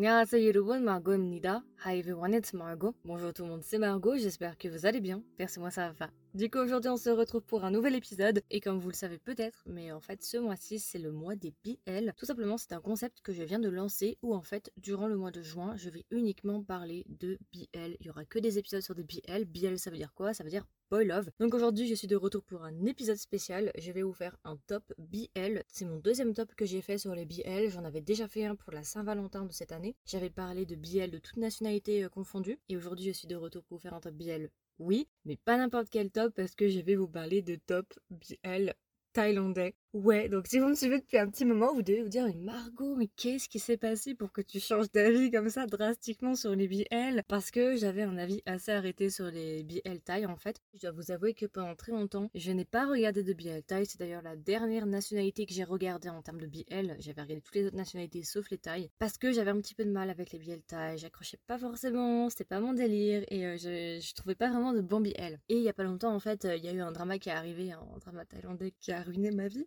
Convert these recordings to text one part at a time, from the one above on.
안녕하세요 여러분, Margot입니다. Hi everyone, it's Margot. Bonjour tout le monde, c'est Margot, j'espère que vous allez bien. Perso-moi ça va. Du coup aujourd'hui on se retrouve pour un nouvel épisode et comme vous le savez peut-être, mais en fait ce mois-ci c'est le mois des BL. Tout simplement c'est un concept que je viens de lancer où en fait durant le mois de juin je vais uniquement parler de BL. Il y aura que des épisodes sur des BL. BL ça veut dire quoi? Ça veut dire Boy Love. Donc aujourd'hui je suis de retour pour un épisode spécial. Je vais vous faire un top BL. C'est mon deuxième top que j'ai fait sur les BL. J'en avais déjà fait un pour la Saint-Valentin de cette année. J'avais parlé de BL de toute nationalité euh, confondue. Et aujourd'hui je suis de retour pour vous faire un top BL oui, mais pas n'importe quel top parce que je vais vous parler de top BL thaïlandais. Ouais, donc si vous me suivez depuis un petit moment, vous devez vous dire, mais Margot, mais qu'est-ce qui s'est passé pour que tu changes d'avis comme ça drastiquement sur les BL Parce que j'avais un avis assez arrêté sur les BL Thaï en fait. Je dois vous avouer que pendant très longtemps, je n'ai pas regardé de BL Thaï. C'est d'ailleurs la dernière nationalité que j'ai regardée en termes de BL. J'avais regardé toutes les autres nationalités sauf les Thaï. Parce que j'avais un petit peu de mal avec les BL Thaï. J'accrochais pas forcément, c'était pas mon délire et euh, je, trouvais pas vraiment de bons BL. Et il y a pas longtemps en fait, il y a eu un drama qui est arrivé, un drama thaïlandais qui a ruiné ma vie.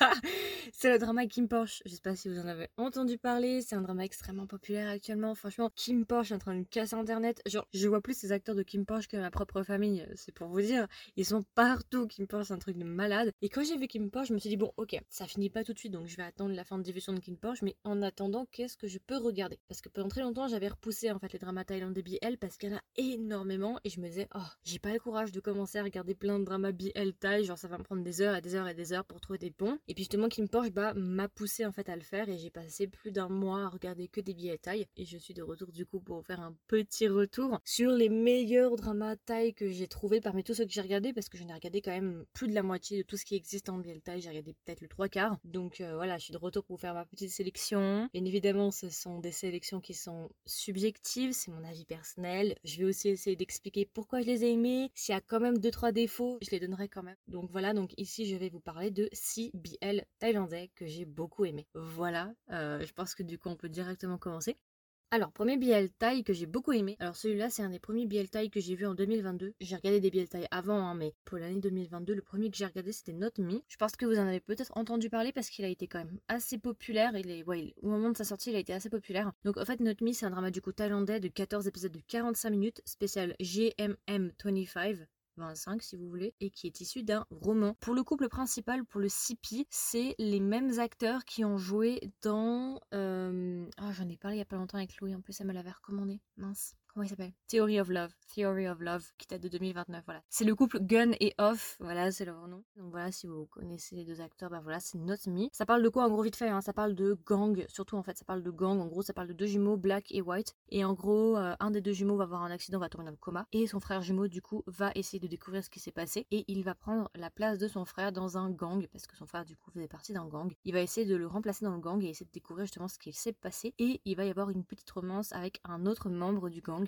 c'est le drama Kim Porsche. Je sais pas si vous en avez entendu parler. C'est un drama extrêmement populaire actuellement. Franchement, Kim Porsche est en train de casser internet. Genre, je vois plus ces acteurs de Kim Porsche que ma propre famille. C'est pour vous dire. Ils sont partout. Kim Porsche, c'est un truc de malade. Et quand j'ai vu Kim Porsche, je me suis dit, bon, ok, ça finit pas tout de suite. Donc, je vais attendre la fin de diffusion de Kim Porsche. Mais en attendant, qu'est-ce que je peux regarder? Parce que pendant très longtemps, j'avais repoussé en fait les dramas thaïlandais BL parce qu'il y en a énormément. Et je me disais, oh, j'ai pas le courage de commencer à regarder plein de dramas BL Thaï. Genre, ça va me prendre des heures et des heures et des heures pour trouver des bons. Et puis justement, Kim Porsche bah, m'a poussé en fait à le faire et j'ai passé plus d'un mois à regarder que des billets taille. Et je suis de retour du coup pour faire un petit retour sur les meilleurs dramas taille que j'ai trouvé parmi tous ceux que j'ai regardés parce que j'en ai regardé quand même plus de la moitié de tout ce qui existe en BL taille. J'ai regardé peut-être le trois quarts. Donc euh, voilà, je suis de retour pour faire ma petite sélection. Bien évidemment, ce sont des sélections qui sont subjectives, c'est mon avis personnel. Je vais aussi essayer d'expliquer pourquoi je les ai aimés. S'il y a quand même deux trois défauts, je les donnerai quand même. Donc voilà, donc ici je vais vous parler de 6 Thaïlandais que j'ai beaucoup aimé. Voilà, euh, je pense que du coup on peut directement commencer. Alors, premier BL Thai que j'ai beaucoup aimé. Alors, celui-là, c'est un des premiers BL Thai que j'ai vu en 2022. J'ai regardé des BL Thai avant, hein, mais pour l'année 2022, le premier que j'ai regardé, c'était Not Me. Je pense que vous en avez peut-être entendu parler parce qu'il a été quand même assez populaire. Il est, ouais, au moment de sa sortie, il a été assez populaire. Donc, en fait, Not Me, c'est un drama du coup thaïlandais de 14 épisodes de 45 minutes, spécial GMM25. 25 si vous voulez, et qui est issu d'un roman. Pour le couple principal, pour le CP, c'est les mêmes acteurs qui ont joué dans... Oh, j'en ai parlé il y a pas longtemps avec Louis, en plus elle me l'avait recommandé. Mince. Comment il s'appelle? Theory of Love. Theory of Love, qui date de 2029, voilà. C'est le couple Gun et Off, voilà, c'est leur nom. Donc voilà, si vous connaissez les deux acteurs, bah voilà, c'est Not Me. Ça parle de quoi en gros vite fait hein? Ça parle de gang, surtout en fait, ça parle de gang. En gros, ça parle de deux jumeaux, Black et White. Et en gros, euh, un des deux jumeaux va avoir un accident, va tomber dans le coma. Et son frère jumeau, du coup, va essayer de découvrir ce qui s'est passé. Et il va prendre la place de son frère dans un gang, parce que son frère, du coup, faisait partie d'un gang. Il va essayer de le remplacer dans le gang et essayer de découvrir justement ce qu'il s'est passé. Et il va y avoir une petite romance avec un autre membre du gang.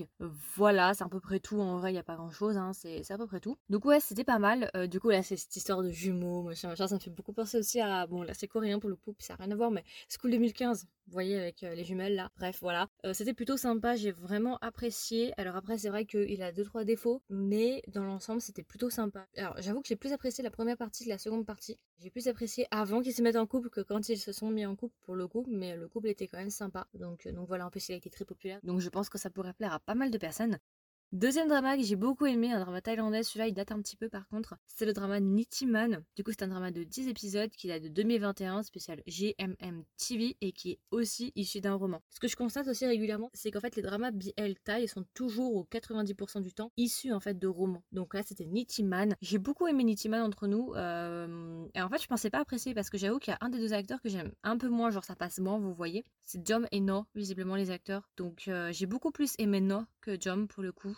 Voilà, c'est à peu près tout. En vrai, il n'y a pas grand chose, hein. c'est à peu près tout. Donc, ouais, c'était pas mal. Euh, du coup, là, c'est cette histoire de jumeaux, machin. Ça me fait beaucoup penser aussi à. Bon, là, c'est coréen pour le coup, ça n'a rien à voir, mais School 2015, vous voyez, avec euh, les jumelles là. Bref, voilà. Euh, c'était plutôt sympa, j'ai vraiment apprécié. Alors, après, c'est vrai qu'il a 2-3 défauts, mais dans l'ensemble, c'était plutôt sympa. Alors, j'avoue que j'ai plus apprécié la première partie que la seconde partie. J'ai plus apprécié avant qu'ils se mettent en couple que quand ils se sont mis en couple pour le couple, mais le couple était quand même sympa. Donc, donc voilà, en plus, il a été très populaire. Donc, je pense que ça pourrait plaire à pas mal de personnes. Deuxième drama que j'ai beaucoup aimé, un drama thaïlandais, celui-là il date un petit peu par contre, c'est le drama Nitiman. Du coup c'est un drama de 10 épisodes qui date de 2021, spécial GMM TV et qui est aussi issu d'un roman. Ce que je constate aussi régulièrement, c'est qu'en fait les dramas BL Thai sont toujours au 90% du temps issus en fait de romans. Donc là c'était Nitiman. J'ai beaucoup aimé Nitiman entre nous euh, et en fait je pensais pas apprécier parce que j'avoue qu'il y a un des deux acteurs que j'aime un peu moins, genre ça passe moins, vous voyez. C'est Jom et No, visiblement les acteurs. Donc euh, j'ai beaucoup plus aimé No que Jom pour le coup.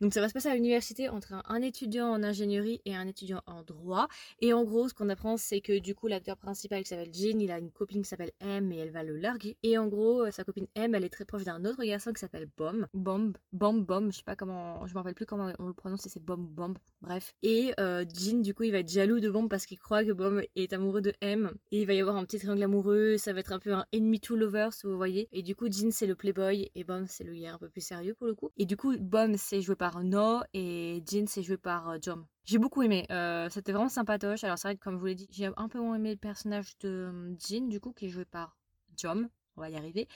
Donc ça va se passer à l'université entre un, étudiant en ingénierie et un étudiant en droit. Et en gros, ce qu'on apprend, c'est que du coup, l'acteur principal qui s'appelle Jean, il a une copine qui s'appelle M et elle va le larguer. Et en gros, euh, sa copine M, elle est très proche d'un autre garçon qui s'appelle Bom. Bomb, Bomb, Bomb, je sais pas comment, je me rappelle plus comment on le prononce, c'est Bomb, Bomb, bref. Et euh, Jean, du coup, il va être jaloux de Bomb parce qu'il croit que Bomb est amoureux de M. Et il va y avoir un petit triangle amoureux, ça va être un peu un enemy to lovers, vous voyez. Et du coup, Jean, c'est le playboy et Bomb, c'est le gars un peu plus sérieux pour le coup. Et du coup, Bomb, c'est joué par No et Jin, c'est joué par euh, Jom. J'ai beaucoup aimé, euh, c'était vraiment sympatoche. Alors c'est vrai que comme je vous l'ai dit, j'ai un peu moins aimé le personnage de euh, Jin, du coup, qui est joué par Jom. on va y arriver.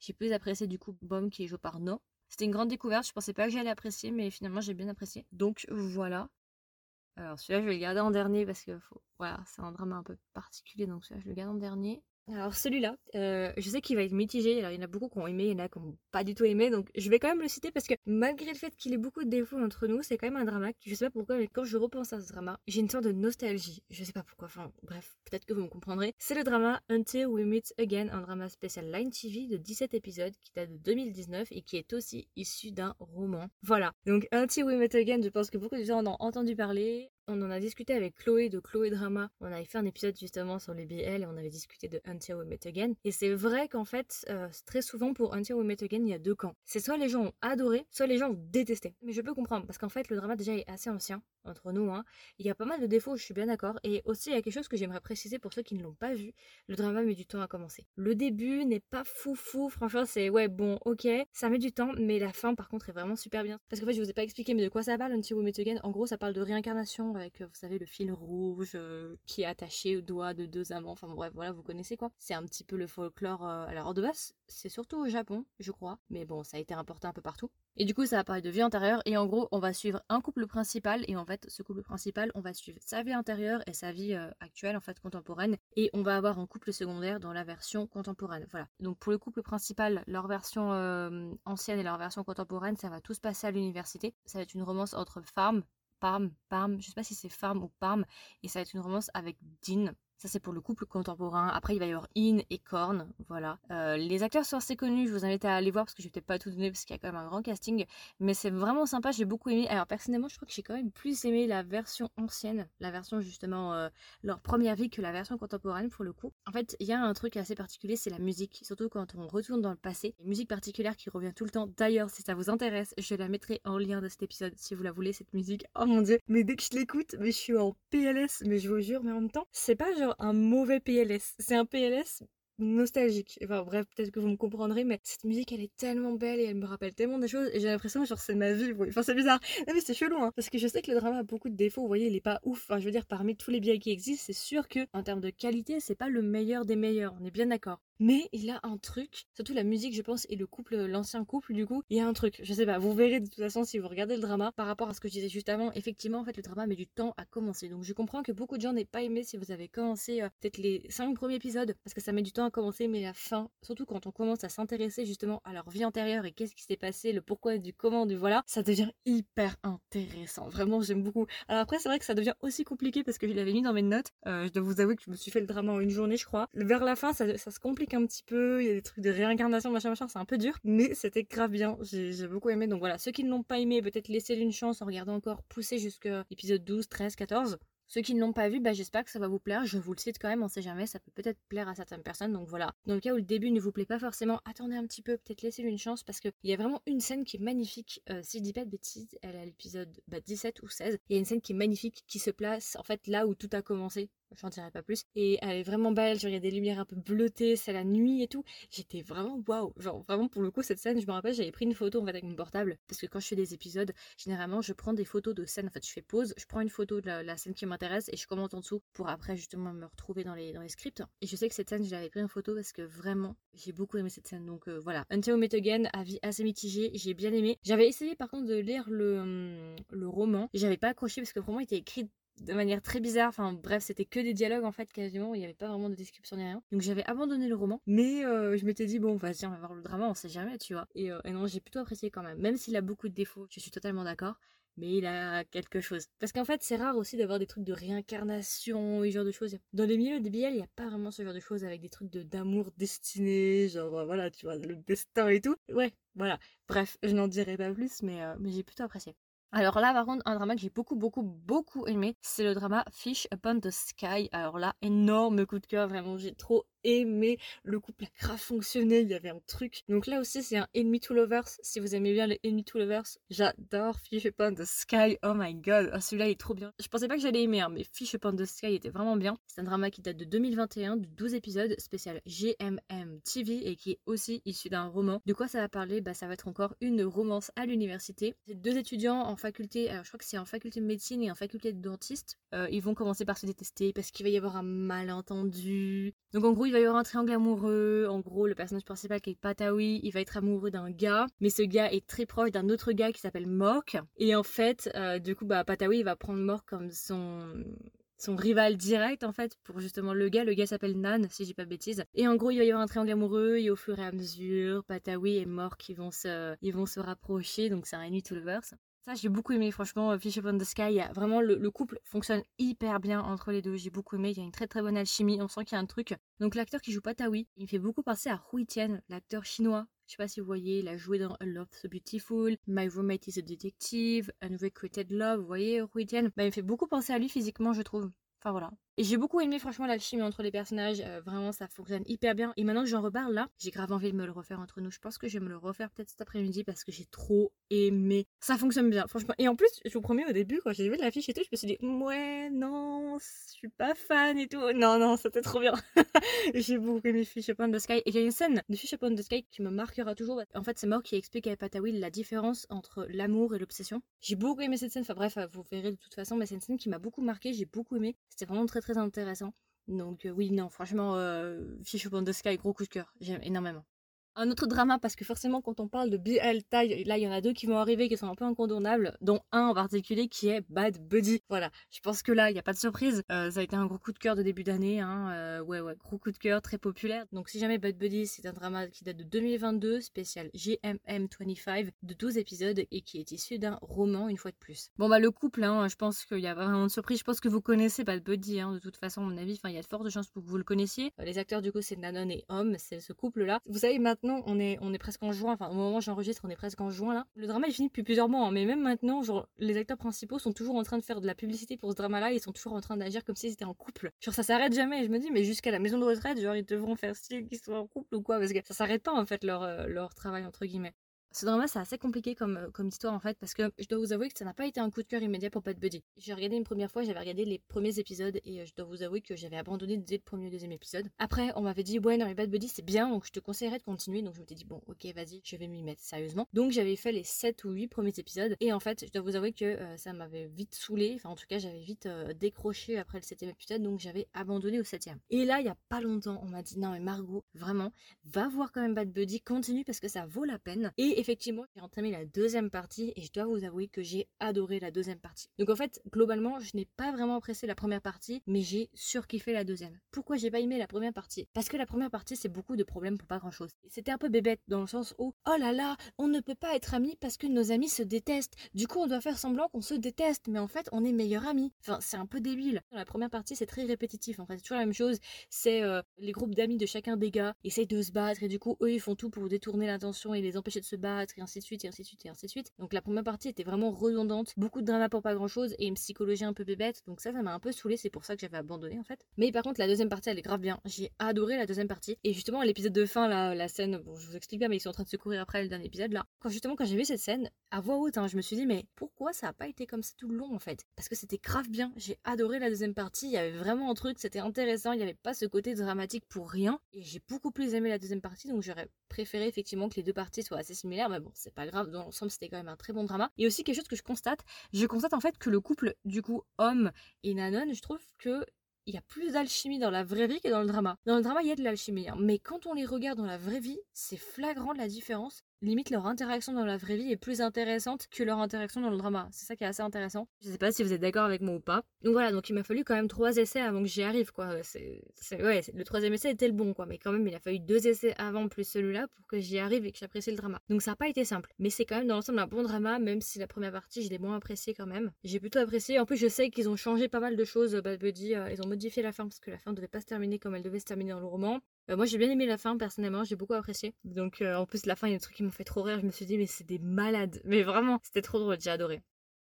J'ai plus apprécié du coup Bomb qui est joué par No. C'était une grande découverte, je pensais pas que j'allais apprécier, mais finalement j'ai bien apprécié. Donc voilà. Alors celui-là je vais le garder en dernier parce que voilà, c'est un drama un peu particulier, donc celui-là je le garde en dernier. Alors celui-là, euh, je sais qu'il va être mitigé. Alors il y en a beaucoup qui ont aimé, il y en a qui n'ont pas du tout aimé. Donc je vais quand même le citer parce que malgré le fait qu'il ait beaucoup de défauts entre nous, c'est quand même un drama. Je sais pas pourquoi, mais quand je repense à ce drama, j'ai une sorte de nostalgie. Je sais pas pourquoi. Enfin bref, peut-être que vous me comprendrez. C'est le drama Until We Meet Again, un drama spécial Line TV de 17 épisodes qui date de 2019 et qui est aussi issu d'un roman. Voilà. Donc Until We Meet Again, je pense que beaucoup de gens en ont entendu parler. On en a discuté avec Chloé de Chloé Drama. On avait fait un épisode justement sur les BL et on avait discuté de Until We Met Again. Et c'est vrai qu'en fait, euh, très souvent pour Until We Met Again, il y a deux camps. C'est soit les gens ont adoré, soit les gens ont détesté. Mais je peux comprendre parce qu'en fait, le drama déjà est assez ancien entre nous. Hein. Il y a pas mal de défauts, je suis bien d'accord. Et aussi, il y a quelque chose que j'aimerais préciser pour ceux qui ne l'ont pas vu. Le drama met du temps à commencer. Le début n'est pas fou fou. Franchement, c'est ouais, bon, ok, ça met du temps, mais la fin par contre est vraiment super bien. Parce qu'en fait, je vous ai pas expliqué, mais de quoi ça parle Until We En gros, ça parle de réincarnation avec, euh, vous savez, le fil rouge euh, qui est attaché au doigt de deux amants. Enfin bref, voilà, vous connaissez quoi. C'est un petit peu le folklore. Euh, alors de base, c'est surtout au Japon, je crois. Mais bon, ça a été importé un peu partout. Et du coup, ça va parler de vie antérieure. Et en gros, on va suivre un couple principal. Et en ce couple principal, on va suivre sa vie antérieure et sa vie actuelle, en fait, contemporaine. Et on va avoir un couple secondaire dans la version contemporaine. Voilà. Donc pour le couple principal, leur version ancienne et leur version contemporaine, ça va tout se passer à l'université. Ça va être une romance entre femmes Parme, Parme, je sais pas si c'est Farm ou Parme, et ça va être une romance avec Dean, ça, c'est pour le couple contemporain. Après, il va y avoir In et Korn. Voilà. Euh, les acteurs sont assez connus. Je vous invite à aller voir parce que je vais peut-être pas tout donner parce qu'il y a quand même un grand casting. Mais c'est vraiment sympa. J'ai beaucoup aimé. Alors, personnellement, je crois que j'ai quand même plus aimé la version ancienne. La version, justement, euh, leur première vie que la version contemporaine pour le coup. En fait, il y a un truc assez particulier, c'est la musique. Surtout quand on retourne dans le passé. Une musique particulière qui revient tout le temps. D'ailleurs, si ça vous intéresse, je la mettrai en lien de cet épisode si vous la voulez, cette musique. Oh mon dieu. Mais dès que je l'écoute, mais je suis en PLS. Mais je vous jure, mais en même temps, c'est pas genre un mauvais PLS. C'est un PLS nostalgique. Enfin bref, peut-être que vous me comprendrez, mais cette musique elle est tellement belle et elle me rappelle tellement des choses et j'ai l'impression genre c'est ma vie. Enfin c'est bizarre. Mais c'est chelou hein, parce que je sais que le drama a beaucoup de défauts. Vous voyez, il est pas ouf. Enfin je veux dire parmi tous les biais qui existent, c'est sûr que en termes de qualité, c'est pas le meilleur des meilleurs. On est bien d'accord. Mais il a un truc, surtout la musique, je pense, et le couple, l'ancien couple, du coup, il y a un truc. Je sais pas, vous verrez de toute façon si vous regardez le drama par rapport à ce que je disais juste avant. Effectivement, en fait, le drama met du temps à commencer. Donc, je comprends que beaucoup de gens n'aient pas aimé si vous avez commencé euh, peut-être les 5 premiers épisodes, parce que ça met du temps à commencer, mais la fin, surtout quand on commence à s'intéresser justement à leur vie antérieure et qu'est-ce qui s'est passé, le pourquoi du comment, du voilà, ça devient hyper intéressant. Vraiment, j'aime beaucoup. Alors après, c'est vrai que ça devient aussi compliqué parce que je l'avais mis dans mes notes. Euh, je dois vous avouer que je me suis fait le drama en une journée, je crois. Vers la fin, ça se complique un petit peu, il y a des trucs de réincarnation, machin, machin, c'est un peu dur, mais c'était grave bien, j'ai beaucoup aimé. Donc voilà, ceux qui ne l'ont pas aimé, peut-être laisser une chance en regardant encore pousser jusqu'à l'épisode 12, 13, 14. Ceux qui ne l'ont pas vu, bah, j'espère que ça va vous plaire. Je vous le cite quand même, on sait jamais, ça peut peut-être plaire à certaines personnes. Donc voilà. Dans le cas où le début ne vous plaît pas forcément, attendez un petit peu, peut-être laissez-lui une chance parce qu'il y a vraiment une scène qui est magnifique. Euh, si je dis pas de bêtises, elle est à l'épisode 17 bah, ou 16. Il y a une scène qui est magnifique qui se place en fait là où tout a commencé j'en dirai pas plus. Et elle est vraiment belle, genre il y a des lumières un peu bleutées, c'est la nuit et tout. J'étais vraiment waouh, genre vraiment pour le coup cette scène, je me rappelle, j'avais pris une photo en fait avec mon portable parce que quand je fais des épisodes, généralement je prends des photos de scènes, en fait je fais pause, je prends une photo de la, scène qui m'intéresse et je commente en dessous pour après justement me retrouver dans les, dans les scripts. Et je sais que cette scène, je l'avais pris en photo parce que vraiment j'ai beaucoup aimé cette scène. Donc euh, voilà, Until Met Again, avis assez mitigé, j'ai bien aimé. J'avais essayé par contre de lire le, hum, le roman, j'avais pas accroché parce que le roman était écrit de manière très bizarre. Enfin bref, c'était que des dialogues en fait quasiment. Il n'y avait pas vraiment de description ni rien. Donc j'avais abandonné le roman. Mais euh, je m'étais dit bon vas-y on va voir le drama, on sait jamais tu vois. Et, euh, et non j'ai plutôt apprécié quand même. Même s'il a beaucoup de défauts, je suis totalement d'accord. Mais il a quelque chose. Parce qu'en fait, c'est rare aussi d'avoir des trucs de réincarnation et ce genre de choses. Dans les milieux de BL, il n'y a pas vraiment ce genre de choses avec des trucs de d'amour destiné, genre voilà, tu vois, le destin et tout. Ouais, voilà. Bref, je n'en dirai pas plus, mais, euh, mais j'ai plutôt apprécié. Alors là, par contre, un drama que j'ai beaucoup, beaucoup, beaucoup aimé, c'est le drama Fish Upon the Sky. Alors là, énorme coup de cœur, vraiment, j'ai trop aimé. Le couple a grave fonctionné, il y avait un truc. Donc là aussi, c'est un Enemy to Lovers. Si vous aimez bien les Enemy to Lovers, j'adore Fish Upon the Sky. Oh my god, oh, celui-là est trop bien. Je pensais pas que j'allais aimer, hein, mais Fish Upon the Sky était vraiment bien. C'est un drama qui date de 2021, de 12 épisodes, spécial GMM TV et qui est aussi issu d'un roman. De quoi ça va parler? Bah, ça va être encore une romance à l'université. C'est deux étudiants en faculté, alors je crois que c'est en faculté de médecine et en faculté de dentiste. Euh, ils vont commencer par se détester parce qu'il va y avoir un malentendu. Donc en gros, il va y avoir un triangle amoureux. En gros, le personnage principal qui est Patawi, il va être amoureux d'un gars, mais ce gars est très proche d'un autre gars qui s'appelle Mork. Et en fait, euh, du coup, bah, il va prendre Mork comme son son rival direct en fait pour justement le gars. Le gars s'appelle Nan, si j'ai pas de bêtises. Et en gros, il va y avoir un triangle amoureux et au fur et à mesure, Patawi et Mork qui vont se, ils vont se rapprocher. Donc c'est un ennemi tout le verse. Ça, j'ai beaucoup aimé, franchement, euh, Fish Upon the Sky. vraiment, le, couple fonctionne hyper bien entre les deux. J'ai beaucoup aimé. Il y a une très très bonne alchimie. On sent qu'il y a un truc. Donc, l'acteur qui joue Patawi, il me fait beaucoup penser à Hui Tian, l'acteur chinois. Je sais pas si vous voyez, il a joué dans A Love So Beautiful, My Roommate is a Detective, Unrecruited Love. Vous voyez, Hui Tian? Bah, Il me fait beaucoup penser à lui physiquement, je trouve. Enfin voilà. Et j'ai beaucoup aimé franchement l'alchimie entre les personnages, euh, vraiment ça fonctionne hyper bien. Et maintenant que j'en reparle là, j'ai grave envie de me le refaire entre nous. Je pense que je vais me le refaire peut-être cet après-midi parce que j'ai trop aimé. Ça fonctionne bien, franchement. Et en plus, je vous promets au début, quand j'ai vu l'affiche et tout, je me suis dit, ouais, non, je suis pas fan et tout. Non, non, c'était trop bien. j'ai beaucoup aimé Fish Upon the Sky. Et il y a une scène de Fish Upon the Sky qui me marquera toujours. En fait, c'est Mort qui explique à Patawi la différence entre l'amour et l'obsession. J'ai beaucoup aimé cette scène. Enfin bref, vous verrez de toute façon, mais c'est une scène qui m'a beaucoup marqué. J'ai beaucoup aimé. C'était vraiment très très intéressant. Donc euh, oui, non, franchement, Fish Upon the Sky, gros coup de cœur. J'aime énormément. Un autre drama, parce que forcément, quand on parle de BL là, il y en a deux qui vont arriver qui sont un peu incontournables, dont un en particulier qui est Bad Buddy. Voilà, je pense que là, il n'y a pas de surprise. Euh, ça a été un gros coup de cœur de début d'année. Hein. Euh, ouais, ouais, gros coup de cœur, très populaire. Donc, si jamais Bad Buddy, c'est un drama qui date de 2022, spécial GMM25, de 12 épisodes et qui est issu d'un roman, une fois de plus. Bon, bah, le couple, hein, je pense qu'il y a vraiment de surprise. Je pense que vous connaissez Bad Buddy, hein, de toute façon, à mon avis. Enfin, il y a de fortes chances pour que vous le connaissiez. Euh, les acteurs, du coup, c'est Nanon et Homme, c'est ce couple-là. Vous savez, maintenant, on est, on est presque en juin, enfin au moment où j'enregistre, on est presque en juin là. Le drama est fini depuis plusieurs mois, hein, mais même maintenant, genre, les acteurs principaux sont toujours en train de faire de la publicité pour ce drama-là, ils sont toujours en train d'agir comme s'ils étaient en couple. Genre ça s'arrête jamais, et je me dis, mais jusqu'à la maison de retraite, genre ils devront faire style qu'ils soient en couple ou quoi, parce que ça s'arrête pas en fait leur, euh, leur travail entre guillemets. Ce drama, c'est assez compliqué comme, euh, comme histoire en fait, parce que je dois vous avouer que ça n'a pas été un coup de cœur immédiat pour Bad Buddy. J'ai regardé une première fois, j'avais regardé les premiers épisodes et euh, je dois vous avouer que j'avais abandonné dès le premier ou deuxième épisode. Après, on m'avait dit, ouais, non, mais Bad Buddy c'est bien, donc je te conseillerais de continuer. Donc je me suis dit, bon, ok, vas-y, je vais m'y mettre sérieusement. Donc j'avais fait les 7 ou 8 premiers épisodes et en fait, je dois vous avouer que euh, ça m'avait vite saoulé, enfin en tout cas, j'avais vite décroché après le 7 épisode, donc j'avais abandonné au 7 Et là, il y a pas longtemps, on m'a dit, non, mais Margot, vraiment, va voir quand même Bad Buddy, continue parce que ça vaut la peine. Et effectivement, j'ai entamé la deuxième partie et je dois vous avouer que j'ai adoré la deuxième partie. Donc en fait, globalement, je n'ai pas vraiment apprécié la première partie, mais j'ai surkiffé la deuxième. Pourquoi j'ai pas aimé la première partie? Parce que la première partie, c'est beaucoup de problèmes pour pas grand chose. C'était un peu bébête dans le sens où, oh là là, on ne peut pas être amis parce que nos amis se détestent. Du coup, on doit faire semblant qu'on se déteste, mais en fait, on est meilleurs amis. Enfin, c'est un peu débile. Dans la première partie, c'est très répétitif. En fait, c'est toujours la même chose. C'est euh, les groupes d'amis de chacun des gars essayent de se battre et du coup, eux, ils font tout pour détourner l'attention et les empêcher de se battre et ainsi de suite et ainsi de suite et ainsi de suite. Donc la première partie était vraiment redondante, beaucoup de drama pour pas grand chose et une psychologie un peu bébête. Donc ça, ça m'a un peu saoulé. C'est pour ça que j'avais abandonné en fait. Mais par contre, la deuxième partie, elle est grave bien. J'ai adoré la deuxième partie. Et justement, l'épisode de fin, la, scène, bon, je vous explique bien, mais ils sont en train de se courir après le dernier épisode là. Quand justement, quand j'ai vu cette scène, à voix haute, hein, je me suis dit, mais pourquoi ça a pas été comme ça tout le long en fait? Parce que c'était grave bien. J'ai adoré la deuxième partie. Il y avait vraiment un truc, c'était intéressant. Il n'y avait pas ce côté dramatique pour rien. Et j'ai beaucoup plus aimé la deuxième partie. Donc j'aurais préféré effectivement que les deux parties soient assez similaires. Mais bon, c'est pas grave. Dans l'ensemble, c'était quand même un très bon drama. Et aussi quelque chose que je constate, je constate en fait que le couple du coup homme et Nanon, je trouve que il y a plus d'alchimie dans la vraie vie que dans le drama. Dans le drama, il y a de l'alchimie, hein. mais quand on les regarde dans la vraie vie, c'est flagrant la différence limite leur interaction dans la vraie vie est plus intéressante que leur interaction dans le drama. C'est ça qui est assez intéressant. Je sais pas si vous êtes d'accord avec moi ou pas. Donc voilà, donc il m'a fallu quand même trois essais avant que j'y arrive quoi. C'est, ouais, le troisième essai était le bon quoi, mais quand même il a fallu deux essais avant plus celui-là pour que j'y arrive et que j'apprécie le drama. Donc ça n'a pas été simple, mais c'est quand même dans l'ensemble un bon drama, même si la première partie je l'ai moins apprécié quand même. J'ai plutôt apprécié. En plus je sais qu'ils ont changé pas mal de choses. Bad Buddy, euh, ils ont modifié la fin parce que la fin devait pas se terminer comme elle devait se terminer dans le roman. Euh, moi j'ai bien aimé la fin personnellement, j'ai beaucoup apprécié. Donc euh, en plus la fin il y a des trucs qui m'ont fait trop rire, je me suis dit mais c'est des malades. Mais vraiment, c'était trop drôle, j'ai adoré.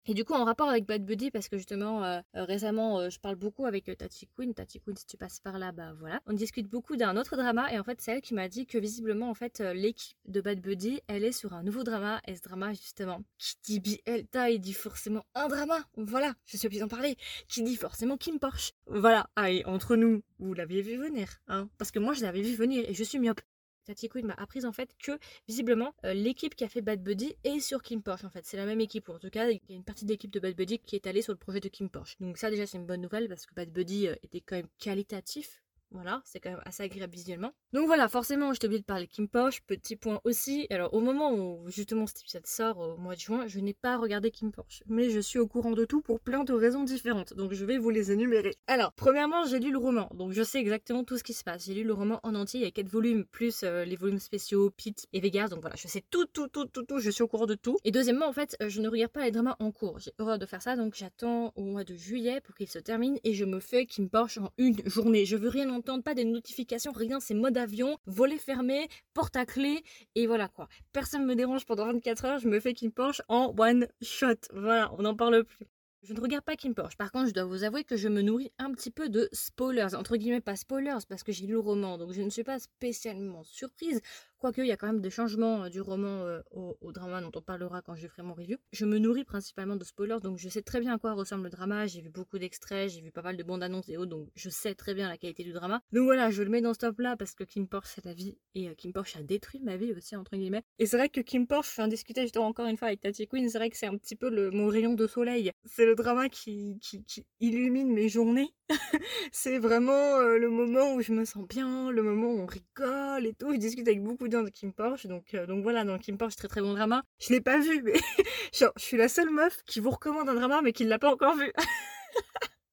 Et du coup, en rapport avec Bad Buddy, parce que justement, euh, euh, récemment, euh, je parle beaucoup avec Tati Queen. Tati Queen, si tu passes par là, bah voilà. On discute beaucoup d'un autre drama, et en fait, c'est elle qui m'a dit que visiblement, en fait, l'équipe de Bad Buddy, elle est sur un nouveau drama, et ce drama, justement, qui dit BL il dit forcément un drama. Voilà, je suis obligée d'en parler. Qui dit forcément Kim Porsche. Voilà, allez, entre nous, vous l'aviez vu venir, hein. Parce que moi, je l'avais vu venir, et je suis myope. Tati Queen m'a appris en fait que visiblement euh, l'équipe qui a fait Bad Buddy est sur Kim Porsche en fait. C'est la même équipe ou en tout cas il y a une partie de l'équipe de Bad Buddy qui est allée sur le projet de Kim Porsche. Donc ça déjà c'est une bonne nouvelle parce que Bad Buddy euh, était quand même qualitatif Voilà, c'est quand même assez agréable visuellement. Donc voilà, forcément, je t'ai oublié de parler Kim Porsche. Petit point aussi. Alors, au moment où justement cet épisode sort au mois de juin, je n'ai pas regardé Kim Porsche. Mais je suis au courant de tout pour plein de raisons différentes. Donc, je vais vous les énumérer. Alors, premièrement, j'ai lu le roman. Donc, je sais exactement tout ce qui se passe. J'ai lu le roman en entier. Il y a 4 volumes, plus euh, les volumes spéciaux, Pete et Vegas. Donc voilà, je sais tout, tout, tout, tout, tout. Je suis au courant de tout. Et deuxièmement, en fait, je ne regarde pas les dramas en cours. J'ai horreur de faire ça. Donc, j'attends au mois de juillet pour qu'il se termine. Et je me fais Kim Porsche en une journée. Je veux rien entendre, pas des notifications rien, c'est mode avion, volet fermé, porte à clé, et voilà quoi. Personne me dérange pendant 24 heures, je me fais Kim Porsche en one shot. Voilà, on n'en parle plus. Je ne regarde pas Kim Porsche. Par contre, je dois vous avouer que je me nourris un petit peu de spoilers. Entre guillemets, pas spoilers, parce que j'ai lu le roman, donc je ne suis pas spécialement surprise. Quoique, il y a quand même des changements euh, du roman euh, au, drama dont on parlera quand je ferai mon review. Je me nourris principalement de spoilers, donc je sais très bien à quoi ressemble le drama. J'ai vu beaucoup d'extraits, j'ai vu pas mal de bandes annonces et autres, donc je sais très bien la qualité du drama. Donc voilà, je le mets dans ce top-là parce que Kim Porsche, c'est la vie. Et euh, Kim Porsche a détruit ma vie aussi, entre guillemets. Et c'est vrai que Kim Porsche, enfin, discuter justement encore une fois avec Tati Queen, c'est vrai que c'est un petit peu le, mon rayon de soleil. C'est le drama qui, qui, qui illumine mes journées. c'est vraiment le moment où je me sens bien, le moment où on rigole et tout. Je discute avec beaucoup de Kim Porsche, donc, donc voilà, dans Kim Porsche, très très bon drama. Je l'ai pas vu, mais genre, je suis la seule meuf qui vous recommande un drama, mais qui ne l'a pas encore vu.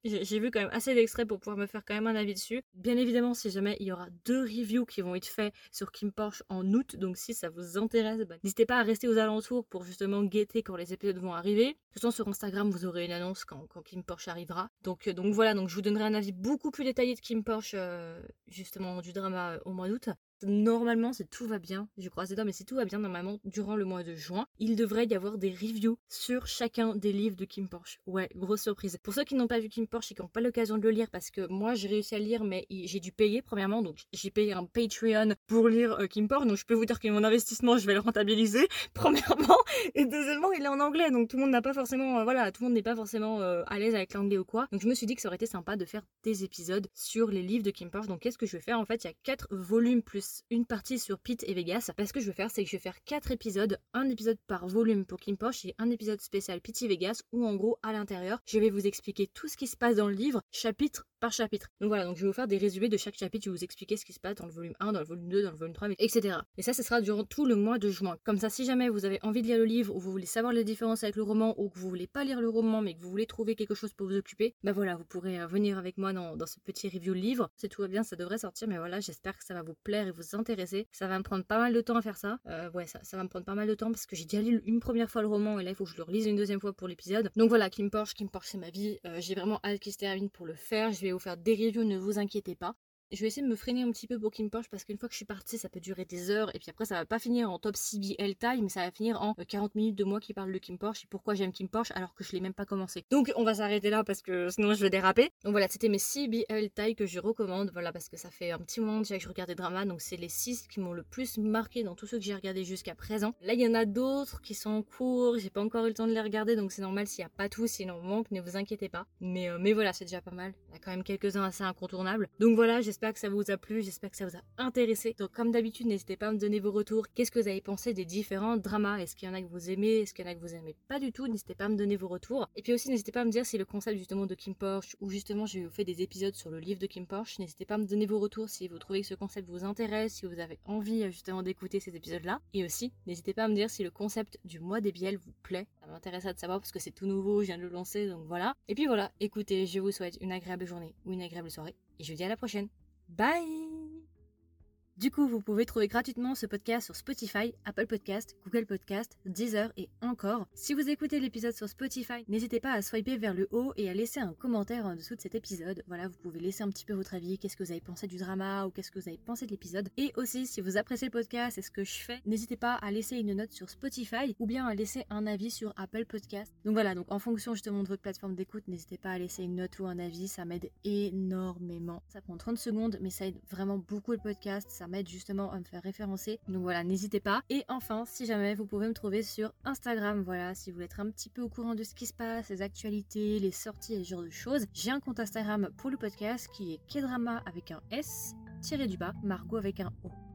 J'ai vu quand même assez d'extraits pour pouvoir me faire quand même un avis dessus. Bien évidemment, si jamais il y aura deux reviews qui vont être faits sur Kim Porsche en août, donc si ça vous intéresse, bah, n'hésitez pas à rester aux alentours pour justement guetter quand les épisodes vont arriver. De toute façon, sur Instagram, vous aurez une annonce quand, Kim Porsche arrivera. Donc, euh, donc voilà, donc je vous donnerai un avis beaucoup plus détaillé de Kim Porsche, euh, justement du drama euh, au mois d'août. Normalement, si tout va bien, je crois c'est mais si tout va bien, normalement, durant le mois de juin, il devrait y avoir des reviews sur chacun des livres de Kim Porsche. Ouais, grosse surprise. Pour ceux qui n'ont pas vu Kim Porsche et qui n'ont pas l'occasion de le lire, parce que moi j'ai réussi à lire, mais j'ai dû payer premièrement, donc j'ai payé un Patreon pour lire euh, Kim Porsche, donc je peux vous dire que mon investissement, je vais le rentabiliser, premièrement, et deuxièmement, il est en anglais, donc tout le monde n'a pas forcément, euh, voilà, tout le monde n'est pas forcément euh, à l'aise avec l'anglais ou quoi. Donc je me suis dit que ça aurait été sympa de faire des épisodes sur les livres de Kim Porsche. Donc qu'est-ce que je vais faire? En fait, il y a quatre volumes plus une partie sur Pete et Vegas. Parce que je vais faire, c'est que je vais faire 4 épisodes, un épisode par volume pour Kim Porsche et un épisode spécial Pete et Vegas où en gros à l'intérieur, je vais vous expliquer tout ce qui se passe dans le livre, chapitre par chapitre. Donc voilà, donc je vais vous faire des résumés de chaque chapitre, je vais vous expliquer ce qui se passe dans le volume 1, dans le volume 2, dans le volume 3, etc. Et ça, ce sera durant tout le mois de juin. Comme ça, si jamais vous avez envie de lire le livre ou vous voulez savoir les différences avec le roman ou que vous voulez pas lire le roman mais que vous voulez trouver quelque chose pour vous occuper, bah voilà, vous pourrez euh, venir avec moi dans, dans ce petit review livre. Si tout va bien, ça devrait sortir, mais voilà, j'espère que ça va vous plaire et vous intéresser. Ça va me prendre pas mal de temps à faire ça. Euh, ouais, ça, ça va me prendre pas mal de temps parce que j'ai déjà lu une première fois le roman et là, il faut que je le relise une deuxième fois pour l'épisode. Donc voilà, Kim Porsche, Kim Porsche, c'est ma vie. Euh, j'ai vraiment hâte qu'il se termine pour le faire. Vais vous faire des reviews ne vous inquiétez pas. Je vais essayer de me freiner un petit peu pour Kim Porsche parce qu'une fois que je suis partie, ça peut durer des heures et puis après ça va pas finir en top CBL taille, mais ça va finir en 40 minutes de moi qui parle de Kim Porsche et pourquoi j'aime Kim Porsche alors que je l'ai même pas commencé. Donc on va s'arrêter là parce que sinon je vais déraper. Donc voilà, c'était mes CBL taille que je recommande, voilà parce que ça fait un petit moment déjà que je regardais drama, donc c'est les 6 qui m'ont le plus marqué dans tous ceux que j'ai regardé jusqu'à présent. Là il y en a d'autres qui sont en cours, j'ai pas encore eu le temps de les regarder donc c'est normal s'il y a pas tout, sinon manque, ne vous inquiétez pas. Mais, euh, mais voilà, c'est déjà pas mal. Il y a quand même quelques-uns assez incontournables. Donc voilà, j'espère que ça vous a plu j'espère que ça vous a intéressé. Donc comme d'habitude, n'hésitez pas à me donner vos retours. Qu'est-ce que vous avez pensé des différents dramas? Est-ce qu'il y en a que vous aimez? Est-ce qu'il y en a que vous aimez pas du tout? N'hésitez pas à me donner vos retours. Et puis aussi, n'hésitez pas à me dire si le concept justement de Kim Porsche ou justement j'ai fait des épisodes sur le livre de Kim Porsche. N'hésitez pas à me donner vos retours si vous trouvez que ce concept vous intéresse, si vous avez envie euh, justement d'écouter ces épisodes-là. Et aussi, n'hésitez pas à me dire si le concept du mois des biels vous plaît. Ça m'intéresse de savoir parce que c'est tout nouveau, je viens de le lancer, donc voilà. Et puis voilà, écoutez, je vous souhaite une agréable journée ou une agréable soirée. Et je vous dis à la prochaine. Bye du coup, vous pouvez trouver gratuitement ce podcast sur Spotify, Apple Podcast, Google Podcast, Deezer et encore. Si vous écoutez l'épisode sur Spotify, n'hésitez pas à swiper vers le haut et à laisser un commentaire en dessous de cet épisode. Voilà, vous pouvez laisser un petit peu votre avis, qu'est-ce que vous avez pensé du drama ou qu'est-ce que vous avez pensé de l'épisode. Et aussi, si vous appréciez le podcast et ce que je fais, n'hésitez pas à laisser une note sur Spotify ou bien à laisser un avis sur Apple Podcast. Donc voilà, donc en fonction justement de votre plateforme d'écoute, n'hésitez pas à laisser une note ou un avis, ça m'aide énormément. Ça prend 30 secondes, mais ça aide vraiment beaucoup le podcast. Ça m'aide justement à me faire référencer. Donc voilà, n'hésitez pas. Et enfin, si jamais vous pouvez me trouver sur Instagram, voilà, si vous voulez être un petit peu au courant de ce qui se passe, les actualités, les sorties et ce genre de choses, j'ai un compte Instagram pour le podcast qui est Kedrama avec un S, tiré du bas, Margot avec un O.